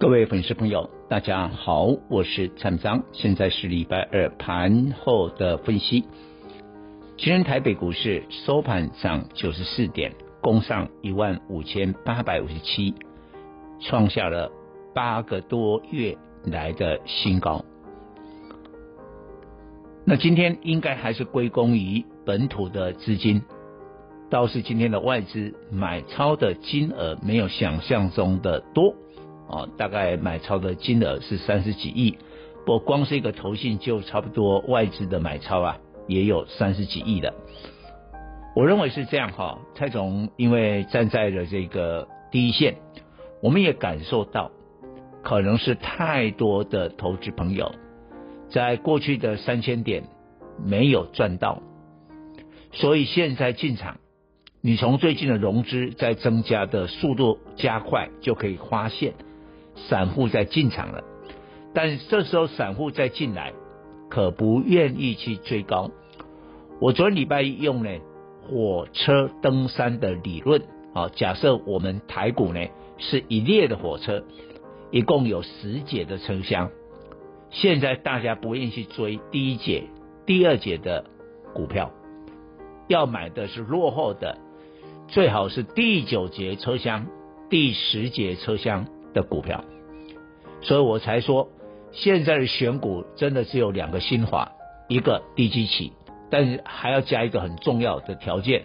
各位粉丝朋友，大家好，我是蔡明彰，现在是礼拜二盘后的分析。今天台北股市收盘涨九十四点，攻上一万五千八百五十七，创下了八个多月来的新高。那今天应该还是归功于本土的资金，倒是今天的外资买超的金额没有想象中的多。哦，大概买超的金额是三十几亿，不光是一个投信就差不多外资的买超啊，也有三十几亿的。我认为是这样哈，蔡总因为站在了这个第一线，我们也感受到，可能是太多的投资朋友在过去的三千点没有赚到，所以现在进场，你从最近的融资在增加的速度加快，就可以发现。散户在进场了，但这时候散户再进来，可不愿意去追高。我昨天礼拜一用呢火车登山的理论，啊，假设我们台股呢是一列的火车，一共有十节的车厢。现在大家不愿意去追第一节、第二节的股票，要买的是落后的，最好是第九节车厢、第十节车厢。的股票，所以我才说，现在的选股真的只有两个心法，一个低基期，但是还要加一个很重要的条件，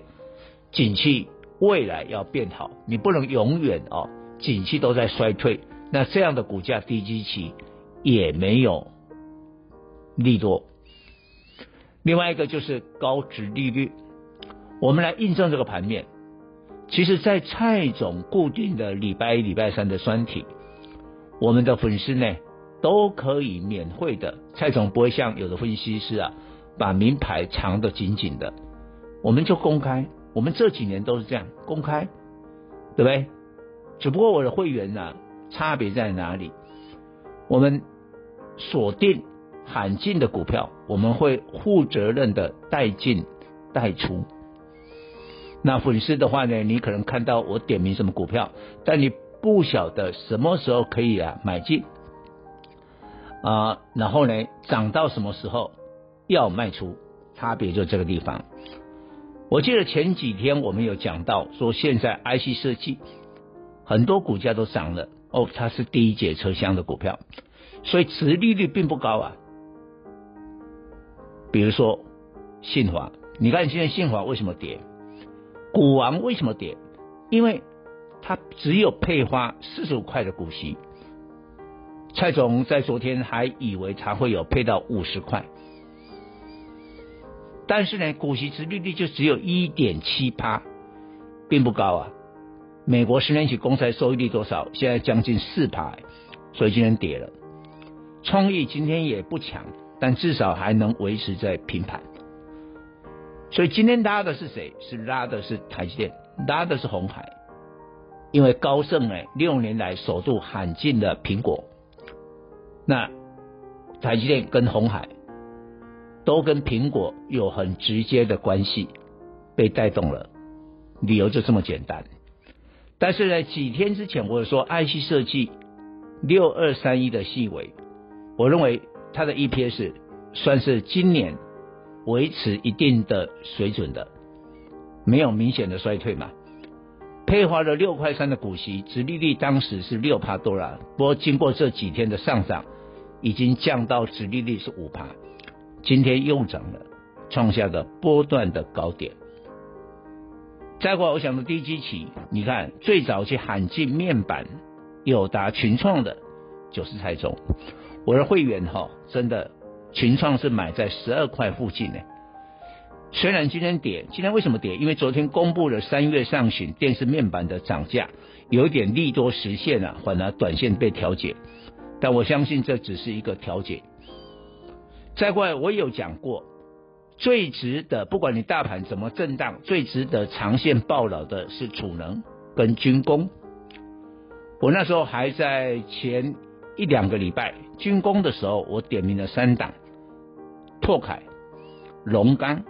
景气未来要变好，你不能永远哦，景气都在衰退，那这样的股价低基期也没有利多。另外一个就是高值利率，我们来印证这个盘面。其实，在蔡总固定的礼拜一、礼拜三的专题，我们的粉丝呢都可以免费的。蔡总不会像有的分析师啊，把名牌藏得紧紧的，我们就公开。我们这几年都是这样公开，对不对？只不过我的会员呢、啊，差别在哪里？我们锁定罕见的股票，我们会负责任的带进带出。那粉丝的话呢，你可能看到我点名什么股票，但你不晓得什么时候可以啊买进啊、然后呢涨到什么时候要卖出，差别就这个地方。我记得前几天我们有讲到说，现在 IC 设计很多股价都涨了哦，它是第一节车厢的股票，所以殖利率并不高啊。比如说信华，你看现在信华为什么跌？股王为什么跌？因为他只有配发四十五块的股息。蔡总在昨天还以为他会有配到五十块，但是呢，股息殖利率就只有一点七趴，并不高啊。美国十年期公债收益率多少？现在将近四趴，所以今天跌了。创意今天也不强，但至少还能维持在平盘。所以今天拉的是谁？是拉的是台积电，拉的是红海，因为高盛呢六年来首度喊进了苹果，那台积电跟红海都跟苹果有很直接的关系，被带动了，理由就这么简单。但是呢，几天之前我有说 IC 设计六二三一的细微，我认为它的 EPS 算是今年。维持一定的水准的，没有明显的衰退嘛。配发了六块三的股息，殖利率当时是六趴多了，不过经过这几天的上涨，已经降到殖利率是五趴，今天又涨了，创下的波段的高点。再过我想的低基期，你看最早去喊进面板友达群创的，就是蔡总，我的会员哈，真的。群创是买在十二块附近呢，虽然今天跌，今天为什么跌？因为昨天公布了三月上旬电视面板的涨价，有一点利多实现了，反而短线被调节，但我相信这只是一个调节。再过来，我有讲过，最值得不管你大盘怎么震荡，最值得长线抱牢的是储能跟军工。我那时候还在前一两个礼拜军工的时候，我点名了三档：拓凯、龙钢、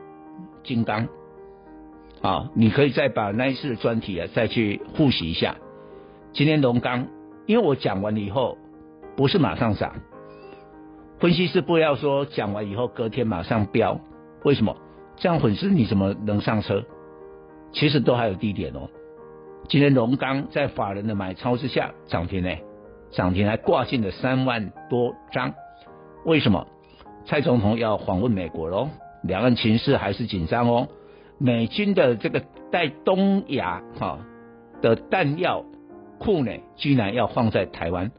金刚。啊，你可以再把那一次的专题啊再去复习一下。今天龙钢，因为我讲完了以后不是马上涨，分析师不要说讲完以后隔天马上飙，为什么？这样粉丝你怎么能上车？其实都还有低点哦。今天龙钢在法人的买超之下涨停呢，涨停还挂进了三万多张。为什么？蔡总统要访问美国喽，两岸情势还是紧张哦。美军的这个在东亚哈的弹药库呢，居然要放在台湾，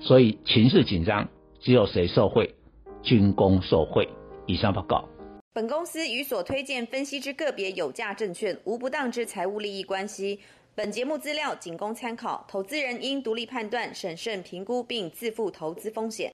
所以情势紧张，只有谁受贿？军工受贿。以上报告。本公司与所推荐分析之个别有价证券无不当之财务利益关系。本节目资料仅供参考，投资人应独立判断、审慎评估并自负投资风险。